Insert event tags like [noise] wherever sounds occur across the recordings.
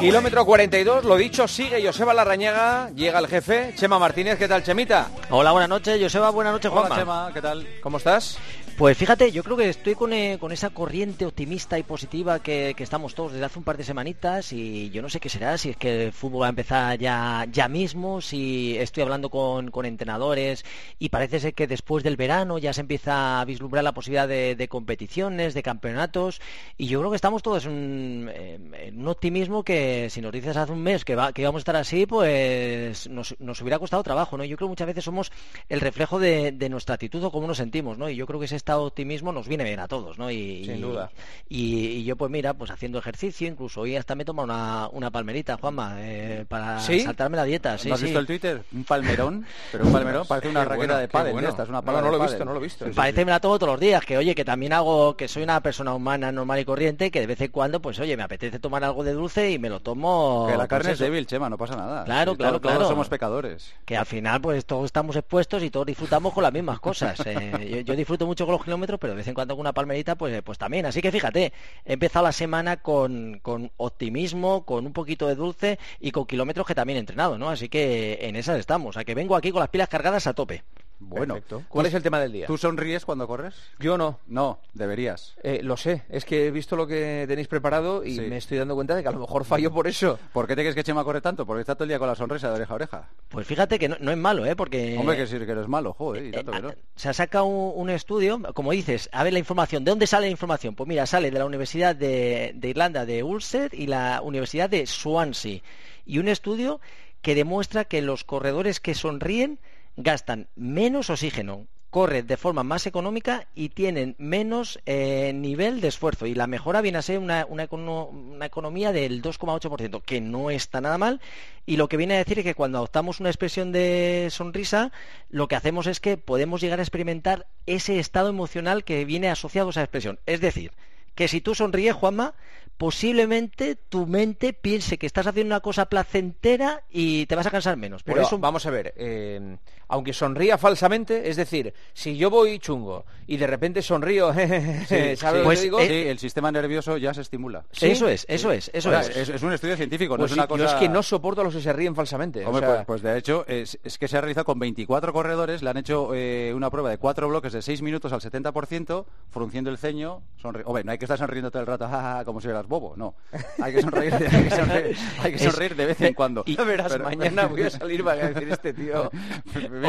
Kilómetro 42, lo dicho, sigue Joseba Larrañaga, llega el jefe, Chema Martínez, ¿qué tal, Chemita? Hola, buenas noches, Joseba, buenas noches, Juanma. Hola, Chema, ¿qué tal? ¿Cómo estás? Pues fíjate, yo creo que estoy con, eh, con esa corriente optimista y positiva que, que, estamos todos desde hace un par de semanitas y yo no sé qué será, si es que el fútbol va a empezar ya, ya mismo, si estoy hablando con, con entrenadores y parece ser que después del verano ya se empieza a vislumbrar la posibilidad de, competiciones, de campeonatos y yo creo que estamos todos en un, en un, optimismo que si nos dices hace un mes que, va, que íbamos a estar así, pues nos, nos, hubiera costado trabajo, ¿no? Yo creo que muchas veces somos el reflejo de, de nuestra actitud o cómo nos sentimos, ¿no? Y yo creo que es esta optimismo nos viene bien a todos, ¿no? Y, Sin duda. Y, y, yo, pues mira, pues haciendo ejercicio, incluso hoy hasta me toma una, una palmerita, Juanma, eh, para ¿Sí? saltarme la dieta. Sí, ¿No has sí. visto el Twitter? Un palmerón, pero un palmerón parece una raqueta bueno, de pádel, bueno. ¿eh? Esta es una No, pala no lo he visto, no lo he visto. Sí, Parece me la tomo todos los días, que oye, que también hago, que soy una persona humana normal y corriente, que de vez en cuando, pues oye, me apetece tomar algo de dulce y me lo tomo. Que la carne pues es eso. débil, Chema, no pasa nada. Claro, Sí, claro, todos, todos claro. somos pecadores. que al final pues todos estamos expuestos y todos disfrutamos con las mismas cosas. Eh, yo, yo disfruto mucho con los kilómetros, pero de vez en cuando con una palmerita pues, pues también. Así que fíjate, he empezado la semana con, con optimismo, con un poquito de dulce y con kilómetros que también he entrenado, ¿no? Así que en esas estamos. O sea que vengo aquí con las pilas cargadas a tope. Bueno, Perfecto. ¿Cuál es el tema del día? ¿tú sonríes cuando corres? Yo no. No, deberías. Eh, lo sé, es que he visto lo que tenéis preparado y Sí. me estoy dando cuenta de que a lo mejor fallo por eso. ¿Por qué te crees que Chema corre tanto? Porque está todo el día con la sonrisa de oreja a oreja. Pues fíjate que no, no es malo, ¿eh? Porque... Hombre, que sí que eres malo, joder, y Eh, tanto que no. eh, Se ha sacado un, un estudio, como dices, a ver la información. ¿De dónde sale la información? Pues mira, sale de la Universidad de, de Irlanda de Ulster y la Universidad de Swansea. Y un estudio que demuestra que los corredores que sonríen gastan menos oxígeno, corren de forma más económica y tienen menos eh, nivel de esfuerzo. Y la mejora viene a ser una, una una economía del 2,8%, que no está nada mal. Y lo que viene a decir es que cuando adoptamos una expresión de sonrisa, lo que hacemos es que podemos llegar a experimentar ese estado emocional que viene asociado a esa expresión. Es decir, que si tú sonríes, Juanma, posiblemente tu mente piense que estás haciendo una cosa placentera y te vas a cansar menos. Por Pero eso vamos a ver, eh, aunque sonría falsamente, es decir, si yo voy chungo y de repente sonrío, [laughs] ¿sabes lo Pues, que digo? eh, Sí, el sistema nervioso ya se estimula. ¿Sí? Eso es, eso es, eso O sea, es. es, es un estudio científico, no Pues es una sí, cosa... Yo es que no soporto a los que se ríen falsamente. o Hombre, sea, pues, pues de hecho, es, es que se ha realizado con 24 corredores, le han hecho eh, una prueba de cuatro bloques de 6 minutos al 70%, frunciendo el ceño, sonri... Hombre, no hay que estar sonriendo todo el rato, [laughs] ja, ja, ja, como si eras bobo, no. Hay que sonreír, hay que sonreír, hay que sonreír de vez en cuando. Ya verás, Pero- mañana [laughs] voy a salir para decir este tío.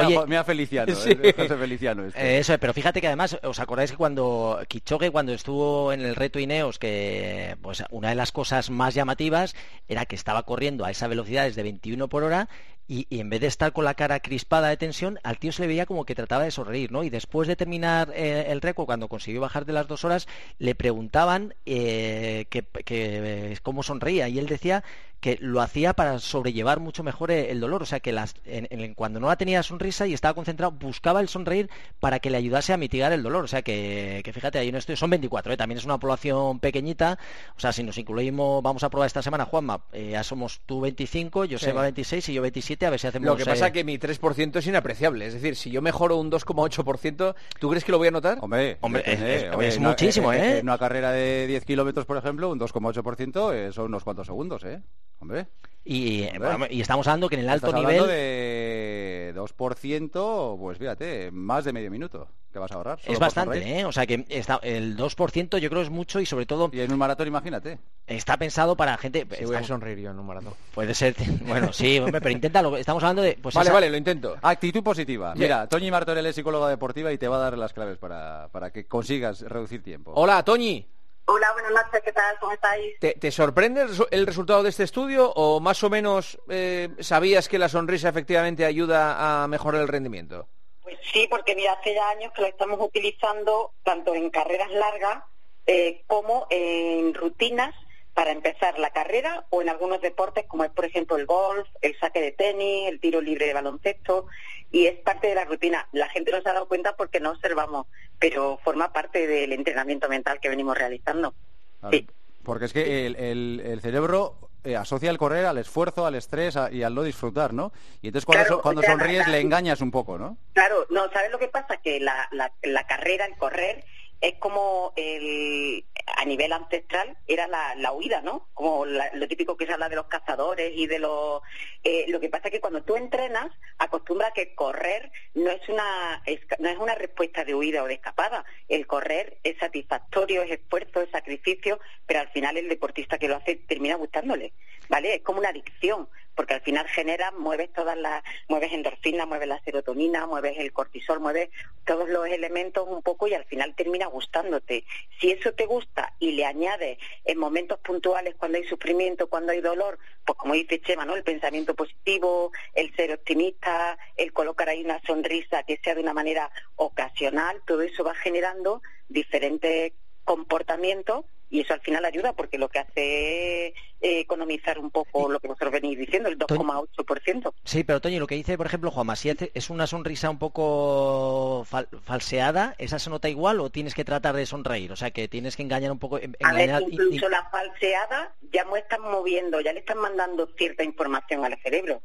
Oye, mira Feliciano, sí. eh, José Feliciano. este. Eh, Eso es, pero fíjate que además, ¿os acordáis que cuando Kichogue, cuando estuvo en el reto Ineos, que pues una de las cosas más llamativas era que estaba corriendo a esa velocidad desde 21 por hora y, y en vez de estar con la cara crispada de tensión, al tío se le veía como que trataba de sonreír, ¿no? Y después de terminar eh, el récord, cuando consiguió bajar de las dos horas, le preguntaban eh, que, que, eh, cómo sonreía y él decía que lo hacía para sobrellevar mucho mejor el dolor, o sea que las, en- en- cuando no la tenía sonrisa y estaba concentrado, buscaba el sonreír para que le ayudase a mitigar el dolor, o sea que, que fíjate, hay un estudio, son 24, ¿eh? también es una población pequeñita, o sea, si nos incluimos, vamos a probar esta semana, Juanma, ya somos tú 25, Joseba Sí. 26 y yo 27, a ver si hacemos... Lo que pasa eh, es que mi 3% es inapreciable. Es decir, si yo mejoro un 2,8%, ¿tú crees que lo voy a notar? Hombre, Hombre, es- es- oye, es en muchísimo, ¿eh? En una carrera de 10 kilómetros, por ejemplo, un 2,8% eh, son unos cuantos segundos, ¿eh? Hombre, Y, eh, Hombre. bueno, y estamos hablando que en el alto estás nivel... hablando de 2%, pues fíjate, más de medio minuto que vas a ahorrar. solo Es bastante. ¿eh? O sea que está, el 2% yo creo es mucho y sobre todo Y en un maratón, imagínate. está pensado para gente... Sí, voy a sonreír yo en un maratón. Puede ser, [laughs] bueno, sí, hombre, pero inténtalo. Estamos hablando de... Pues vale, esa- vale, lo intento. Actitud positiva. Mira, Toñi Martorell es psicóloga deportiva y te va a dar las claves para, para que consigas reducir tiempo. Hola, Toñi. Hola, buenas noches, ¿qué tal? ¿Cómo estáis? ¿Te, te sorprende el, el resultado de este estudio o más o menos eh, sabías que la sonrisa efectivamente ayuda a mejorar el rendimiento? Pues sí, porque mira, hace ya años que lo estamos utilizando tanto en carreras largas eh, como en rutinas para empezar la carrera o en algunos deportes como es por ejemplo el golf, el saque de tenis, el tiro libre de baloncesto y es parte de la rutina. La gente no se ha dado cuenta porque no observamos, pero forma parte del entrenamiento mental que venimos realizando. Claro. Sí. Porque es que el, el- el cerebro eh, asocia el correr al esfuerzo, al estrés a- y al no disfrutar, ¿no? Y entonces cuando, Claro, so- cuando o sea, sonríes la- le engañas un poco, ¿no? Claro, no, ¿sabes lo que pasa? Que la, la, la carrera, el correr, es como el, a nivel ancestral era la, la huida, ¿no? Como lo típico que se habla de los cazadores y de los... Eh, lo que pasa es que cuando tú entrenas, acostumbra que correr no es, una, no es una respuesta de huida o de escapada. El correr es satisfactorio, es esfuerzo, es sacrificio, pero al final el deportista que lo hace termina gustándole, ¿vale? Es como una adicción porque al final genera, mueves todas las, mueves endorfina, mueves la serotonina, mueves el cortisol, mueves todos los elementos un poco y al final termina gustándote. Si eso te gusta y le añades en momentos puntuales cuando hay sufrimiento, cuando hay dolor, pues como dice Chema, ¿no? El pensamiento positivo, el ser optimista, el colocar ahí una sonrisa que sea de una manera ocasional, todo eso va generando diferentes comportamientos y eso al final ayuda porque lo que hace es eh, economizar un poco lo que vosotros venís diciendo, el 2,8%. Sí, pero Toño, lo que dice, por ejemplo, Juanma, si es una sonrisa un poco falseada, ¿esa se nota igual o tienes que tratar de sonreír? O sea, que tienes que engañar un poco. a ver, incluso la falseada ya me están moviendo, ya le están mandando cierta información al cerebro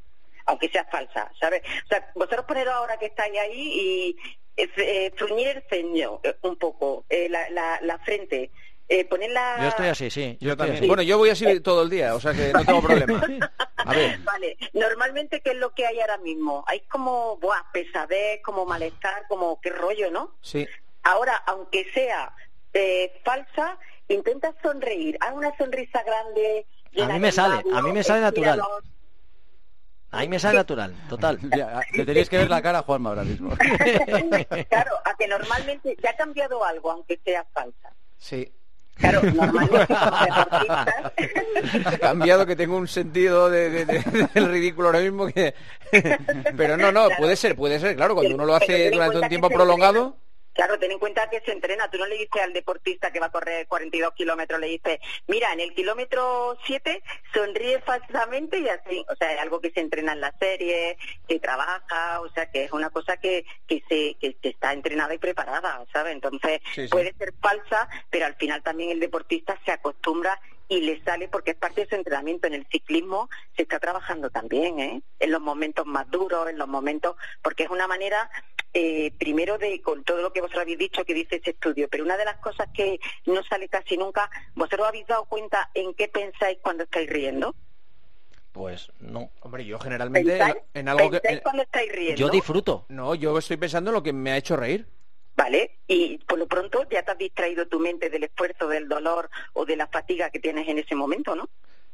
aunque sea falsa, ¿sabes? O sea, vosotros poneros ahora que estáis ahí y eh, fruñir el ceño eh, un poco, eh, la, la, la, frente, eh, ponerla... Yo estoy así, sí. Yo, también. Bueno, yo voy así todo el día, o sea que no tengo problema. [laughs] A ver. Vale, normalmente, ¿qué es lo que hay ahora mismo? Hay como, buah, pesadez, como malestar, como qué rollo, ¿no? Sí. Ahora, aunque sea eh, falsa, intenta sonreír. Haz una sonrisa grande. A mí me sale, a mí me sale natural. A mí me sale natural, total. [laughs] te tenéis que ver la cara, Juanma, ahora mismo. [laughs] claro, a que normalmente ya ha cambiado algo, aunque sea falsa. Sí. Claro, [laughs] normalmente Ha cambiado que tengo un sentido de, del ridículo ahora mismo que... [laughs] Pero no, no, puede ser, puede ser, claro, cuando uno lo hace durante un tiempo prolongado... Claro, ten en cuenta que se entrena. Tú no le dices al deportista que va a correr 42 kilómetros, le dices, mira, en el kilómetro 7 sonríe falsamente y así. O sea, es algo que se entrena en la serie, que trabaja, o sea, que es una cosa que, que, se, que, está entrenada y preparada, ¿sabes? Entonces, puede ser falsa, pero al final también el deportista se acostumbra y le sale porque es parte de su entrenamiento. En el ciclismo se está trabajando también, ¿eh? En los momentos más duros, en los momentos, porque es una manera eh, primero de con todo lo que vosotros habéis dicho que dice ese estudio, pero una de las cosas que no sale casi nunca, ¿vosotros habéis dado cuenta en qué pensáis cuando estáis riendo? Pues no. Hombre, yo generalmente en algo que... cuando estáis riendo? Yo disfruto. No, yo estoy pensando en lo que me ha hecho reír. ¿Vale? Y por lo pronto ya te has distraído tu mente del esfuerzo, del dolor o de la fatiga que tienes en ese momento, ¿no?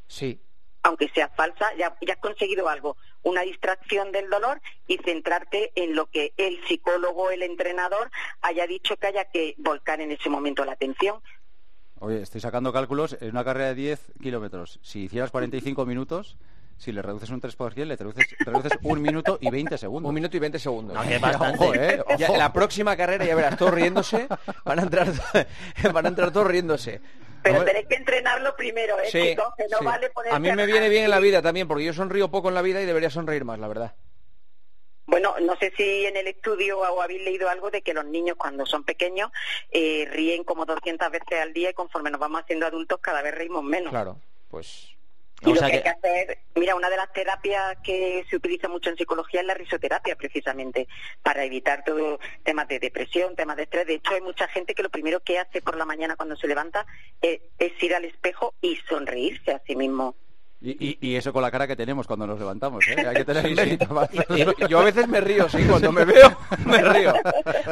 Sí, aunque sea falsa, ya, has conseguido algo, una distracción del dolor y centrarte en lo que el psicólogo, el entrenador haya dicho que haya que volcar en ese momento la atención. Oye, estoy sacando cálculos en una carrera de 10 kilómetros. Si hicieras 45 minutos, si le reduces un 3%, le reduces, reduces un minuto y 20 segundos. Un minuto y 20 segundos. ¿eh? la próxima carrera, ya verás, todos riéndose, van a entrar, [laughs] van a entrar todos riéndose. Pero tenéis que entrenarlo primero, ¿eh, chicos? Que no vale A mí me viene bien en la vida también, porque yo sonrío poco en la vida y debería sonreír más, la verdad. Bueno, no sé si en el estudio o habéis leído algo de que los niños cuando son pequeños eh, ríen como 200 veces al día y conforme nos vamos haciendo adultos cada vez reímos menos. Claro, pues y lo que hay que hacer, mira, una de las terapias que se utiliza mucho en psicología es la risoterapia, precisamente, para evitar todo temas de depresión, temas de estrés. De hecho, hay mucha gente que lo primero que hace por la mañana cuando se levanta es ir al espejo y sonreírse a sí mismo. Y, eso con la cara que tenemos cuando nos levantamos, ¿eh? Hay que tener [laughs] [laughs] Yo a veces me río, sí, [laughs] cuando me veo, me río.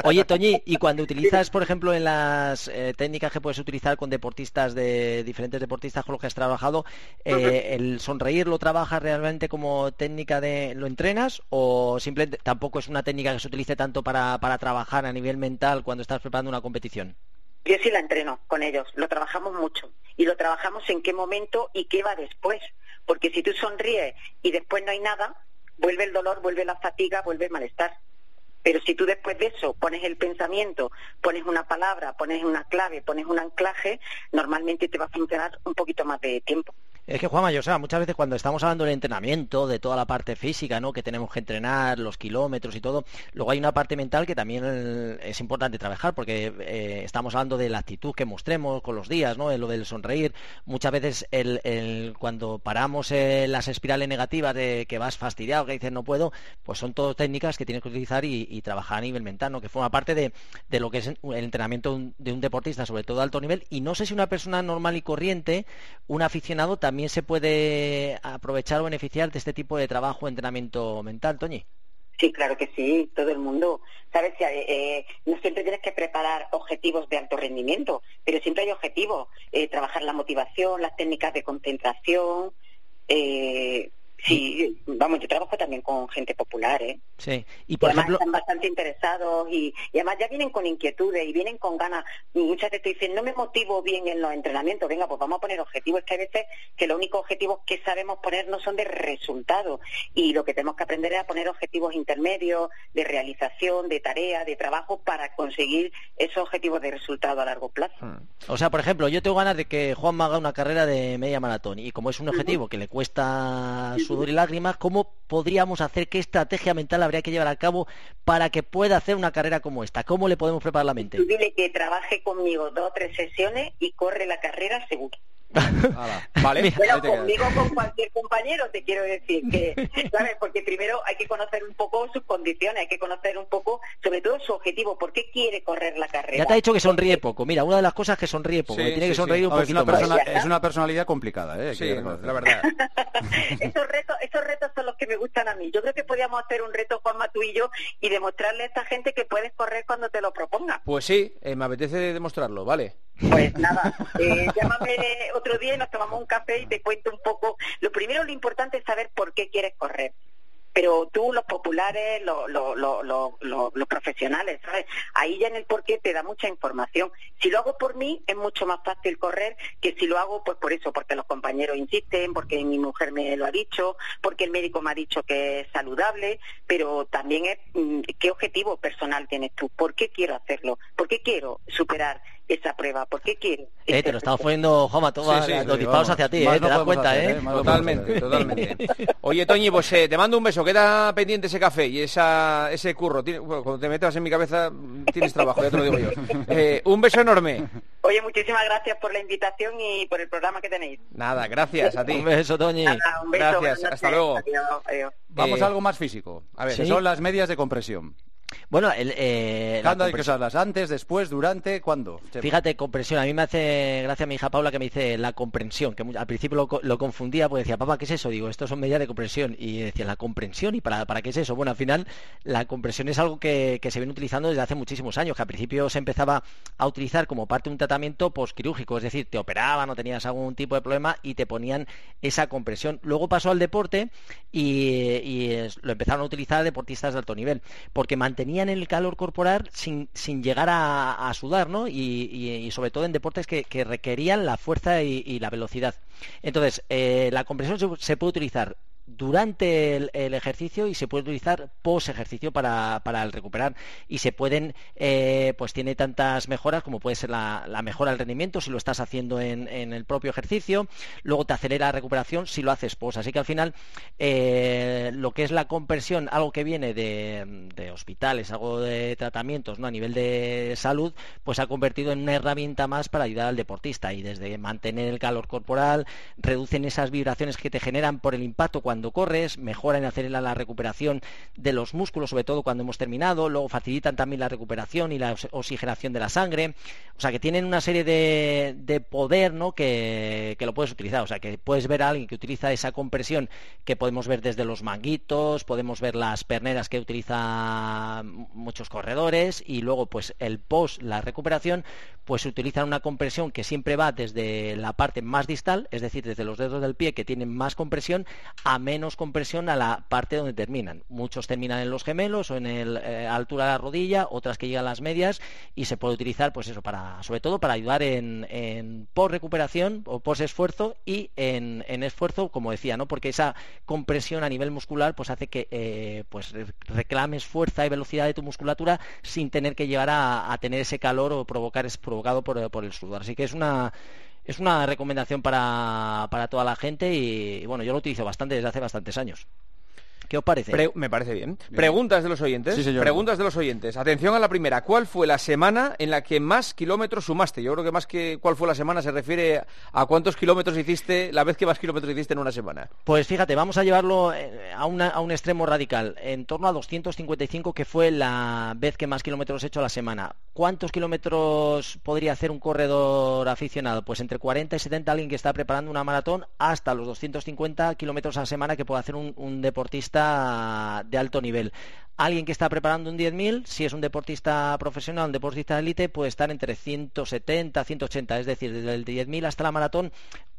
Oye, Toñi, y cuando utilizas, por ejemplo, en las eh, técnicas que puedes utilizar con deportistas de diferentes deportistas con los que has trabajado, eh, ¿el sonreír lo trabajas realmente como técnica de... ¿lo entrenas o simplemente tampoco es una técnica que se utilice tanto para, para trabajar a nivel mental cuando estás preparando una competición? Yo sí la entreno con ellos, lo trabajamos mucho. Y lo trabajamos en qué momento y qué va después, porque si tú sonríes y después no hay nada, vuelve el dolor, vuelve la fatiga, vuelve el malestar. Pero si tú después de eso pones el pensamiento, pones una palabra, pones una clave, pones un anclaje, normalmente te va a funcionar un poquito más de tiempo. Es que, Juanma, yo, o muchas veces cuando estamos hablando del entrenamiento, de toda la parte física, ¿no? Que tenemos que entrenar, los kilómetros y todo, luego hay una parte mental que también eh, es importante trabajar, porque eh, estamos hablando de la actitud que mostremos con los días, ¿no? lo del sonreír. Muchas veces el, cuando paramos las espirales negativas de que vas fastidiado, que dices no puedo, pues son todas técnicas que tienes que utilizar y, trabajar a nivel mental, ¿no? Que forma parte de, de lo que es el entrenamiento de un deportista, sobre todo de alto nivel. Y no sé si una persona normal y corriente, un aficionado, también se puede aprovechar o beneficiar de este tipo de trabajo, entrenamiento mental, Toñi. Sí, claro que sí, todo el mundo. Sabes, eh, eh, no siempre tienes que preparar objetivos de alto rendimiento, pero siempre hay objetivos. Eh, trabajar la motivación, las técnicas de concentración, eh, Sí, vamos, yo trabajo también con gente popular, ¿eh? Sí, y por además están bastante interesados y, además ya vienen con inquietudes y vienen con ganas. Muchas veces dicen, no me motivo bien en los entrenamientos, venga, pues vamos a poner objetivos. Es que a veces que los únicos objetivos que sabemos poner no son de resultados y lo que tenemos que aprender es a poner objetivos intermedios de realización, de tarea, de trabajo para conseguir esos objetivos de resultado a largo plazo. Hmm. O sea, por ejemplo, yo tengo ganas de que Juan haga una carrera de media maratón y como es un objetivo que le cuesta sudor y lágrimas, ¿cómo podríamos hacer, qué estrategia mental habría que llevar a cabo para que pueda hacer una carrera como esta? ¿Cómo le podemos preparar la mente? dile que trabaje conmigo dos o tres sesiones y corre la carrera seguro. Vale. Bueno, conmigo con cualquier compañero te quiero decir que, [laughs] ¿sabes? Porque primero hay que conocer un poco sus condiciones, hay que conocer un poco, sobre todo su objetivo, por qué quiere correr la carrera. Ya te ha dicho que sonríe poco. Mira, una de las cosas es que sonríe poco, tiene que sonreír un poquito es una, es una personalidad complicada, ¿eh? Sí, la verdad. [laughs] esos retos, esos retos son los que me gustan a mí. Yo creo que podríamos hacer un reto Juanma tú y yo y demostrarle a esta gente que puedes correr cuando te lo proponga. Pues sí, eh, me apetece demostrarlo, ¿vale? Pues nada, eh, llámame otro día y nos tomamos un café y te cuento un poco. Lo primero, lo importante es saber por qué quieres correr pero tú, los populares, los, los, profesionales, ¿sabes? Ahí ya en el porqué te da mucha información. Si lo hago por mí, es mucho más fácil correr que si lo hago, pues por eso, porque los compañeros insisten, porque mi mujer me lo ha dicho, porque el médico me ha dicho que es saludable, pero también es mm, qué objetivo personal tienes tú, por qué quiero hacerlo, por qué quiero superar esa prueba. ¿Por qué? Eh, te lo estamos poniendo, Joma, todos los disparos hacia ti, eh, te das cuenta, ¿eh? ¿eh? Totalmente, totalmente. [laughs] Oye, Toñi, pues eh, te mando un beso, queda pendiente ese café y esa, ese curro. cuando te metas en mi cabeza tienes trabajo, ya te lo digo yo. [laughs] Eh, un beso enorme. Oye, muchísimas gracias por la invitación y por el programa que tenéis. Nada, gracias a ti. Un beso, Toñi. un beso, gracias, hasta luego. Vamos a algo más físico. A ver, son las medias de compresión. Bueno, el, eh, ¿Cuándo hay que usarlas? ¿Antes, después, durante? ¿Cuándo? Fíjate, compresión. A mí me hace gracia mi hija Paula que me dice la comprensión, que al principio lo, confundía porque decía, papá, ¿qué es eso? Digo, esto son medidas de comprensión. Y decía, ¿la comprensión? ¿Y para, para qué es eso? Bueno, al final, la compresión es algo que, se viene utilizando desde hace muchísimos años, que al principio se empezaba a utilizar como parte de un tratamiento posquirúrgico, es decir, te operaban o tenías algún tipo de problema y te ponían esa compresión. Luego pasó al deporte y, lo empezaron a utilizar deportistas de alto nivel, porque tenían el calor corporal sin, sin llegar a, sudar, ¿no? Y, sobre todo en deportes que, requerían la fuerza y, la velocidad. Entonces, eh, la compresión se puede utilizar durante el, ejercicio y se puede utilizar post ejercicio para, para el recuperar. Y se pueden eh, pues tiene tantas mejoras como puede ser la, mejora del rendimiento si lo estás haciendo en, el propio ejercicio. Luego te acelera la recuperación si lo haces post. Así que al final eh, lo que es la compresión algo que viene de, hospitales algo de tratamientos ¿no? a nivel de salud pues ha convertido en una herramienta más para ayudar al deportista. Y desde mantener el calor corporal reducen esas vibraciones que te generan por el impacto cuando cuando corres, mejoran y aceleran la recuperación de los músculos, sobre todo cuando hemos terminado, luego facilitan también la recuperación y la oxigenación de la sangre, o sea que tienen una serie de, poder ¿no? que, lo puedes utilizar, o sea que puedes ver a alguien que utiliza esa compresión que podemos ver desde los manguitos, podemos ver las perneras que utilizan muchos corredores y luego pues el post, la recuperación, pues utilizan una compresión que siempre va desde la parte más distal, es decir, desde los dedos del pie que tienen más compresión, a menos compresión a la parte donde terminan. Muchos terminan en los gemelos o en la eh, altura de la rodilla, otras que llegan a las medias y se puede utilizar, pues eso, para, sobre todo para ayudar en, en post recuperación o post esfuerzo y en, esfuerzo, como decía, ¿no? Porque esa compresión a nivel muscular, pues hace que eh, pues reclames fuerza y velocidad de tu musculatura sin tener que llegar a, tener ese calor o provocar es provocado por, por el sudor. Así que es una es una recomendación para, para toda la gente y, y bueno, yo lo utilizo bastante desde hace bastantes años. ¿Qué os parece? Pre- me parece bien. Preguntas de los oyentes. Sí, señor. Preguntas de los oyentes. Atención a la primera. ¿Cuál fue la semana en la que más kilómetros sumaste? Yo creo que más que cuál fue la semana se refiere a cuántos kilómetros hiciste, la vez que más kilómetros hiciste en una semana. Pues fíjate, vamos a llevarlo eh, a, una- a un extremo radical, en torno a 255, que fue la vez que más kilómetros he hecho a la semana. ¿Cuántos kilómetros podría hacer un corredor aficionado? Pues entre 40 y 70 alguien que está preparando una maratón hasta los 250 kilómetros a la semana que puede hacer un, un deportista de alto nivel. Alguien que está preparando un 10.000, si es un deportista profesional, un deportista de élite, puede estar entre 170, 180, es decir, desde el 10.000 hasta la maratón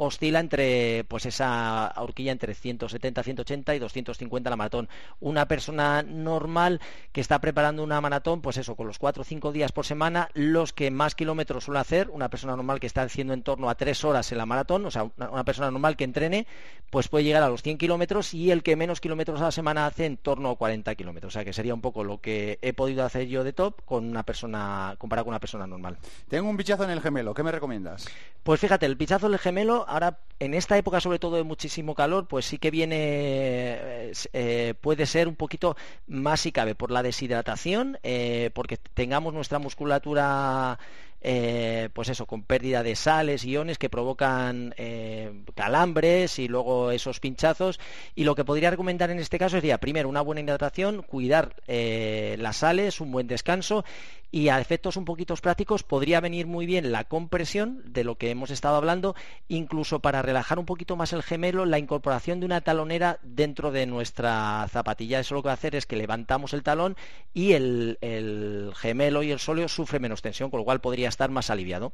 oscila entre, pues esa horquilla entre 170, 180 y 250 la maratón. Una persona normal que está preparando una maratón, pues eso, con los 4 o 5 días por semana, los que más kilómetros suele hacer, una persona normal que está haciendo en torno a 3 horas en la maratón, o sea, una, una persona normal que entrene, pues puede llegar a los 100 kilómetros y el que menos kilómetros a la semana hace en torno a 40 kilómetros. O sea, que sería un poco lo que he podido hacer yo de top con una persona, comparado con una persona normal. Tengo un bichazo en el gemelo, ¿qué me recomiendas? Pues fíjate, el pichazo del gemelo, ahora en esta época sobre todo de muchísimo calor, pues sí que viene, eh, eh, puede ser un poquito más si cabe por la deshidratación, eh, porque tengamos nuestra musculatura pues eso, con pérdida de sales, iones que provocan calambres y luego esos pinchazos. Y lo que podría recomendar en este caso sería, primero, una buena hidratación, cuidar las sales, un buen descanso y a efectos un poquito prácticos podría venir muy bien la compresión de lo que hemos estado hablando, incluso para relajar un poquito más el gemelo, la incorporación de una talonera dentro de nuestra zapatilla. Eso lo que va a hacer es que levantamos el talón y el, el gemelo y el sóleo sufre menos tensión, con lo cual podría estar más aliviado.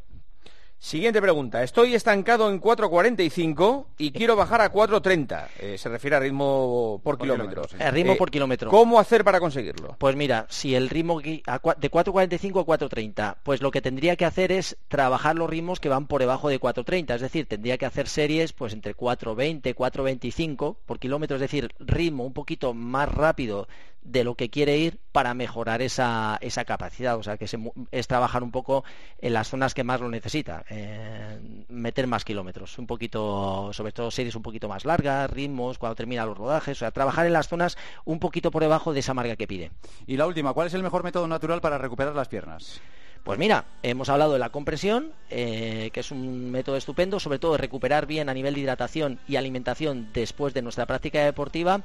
Siguiente pregunta. Estoy estancado en 4.45 y quiero bajar a 4.30. Eh, se refiere a ritmo por, Por kilómetro. kilómetro, sí. El ritmo Eh, por kilómetro. ¿Cómo hacer para conseguirlo? Pues mira, si el ritmo de 4.45 a 4.30, pues lo que tendría que hacer es trabajar los ritmos que van por debajo de 4.30, es decir, tendría que hacer series pues entre 4.20, 4.25 por kilómetro, es decir, ritmo un poquito más rápido de lo que quiere ir para mejorar esa, esa capacidad, o sea, que se es trabajar un poco en las zonas que más lo necesita, eh, meter más kilómetros, un poquito, sobre todo series un poquito más largas, ritmos, cuando termina los rodajes, o sea, trabajar en las zonas un poquito por debajo de esa marca que pide. Y la última, ¿cuál es el mejor método natural para recuperar las piernas? Pues mira, hemos hablado de la compresión, eh, que es un método estupendo, sobre todo recuperar bien a nivel de hidratación y alimentación después de nuestra práctica deportiva.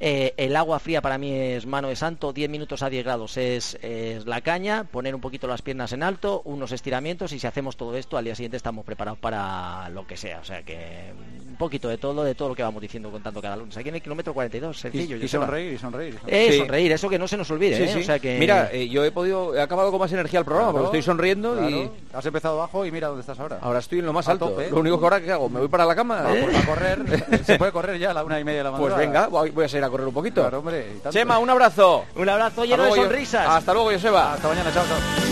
Eh, el agua fría para mí es mano de santo, 10 minutos a 10 grados es, es la caña, poner un poquito las piernas en alto, unos estiramientos y si hacemos todo esto al día siguiente estamos preparados para lo que sea. O sea que poquito de todo, de todo lo que vamos diciendo contando cada lunes. Aquí en el kilómetro 42, Y, sencillo. y Joseba. sonreír, y sonreír. y sonreír. Eh, Sí. sonreír, eso que no se nos olvide. Sí, ¿eh? sí. O sea que... Mira, eh, yo he podido, he acabado con más energía el programa Claro, porque estoy sonriendo y claro. Has empezado abajo y mira dónde estás ahora. ahora estoy en lo más A alto. tope. Lo único que ahora que hago, me voy para la cama. Ah, pues a correr, [laughs] se puede correr ya a la una y media de la Pues madrugada. venga, voy voy a salir a correr un poquito. Claro, hombre, y tanto. Chema, un abrazo. Un abrazo Hasta lleno de luego, Yo- sonrisas. Hasta luego, Joseba. Hasta mañana, chao, chao.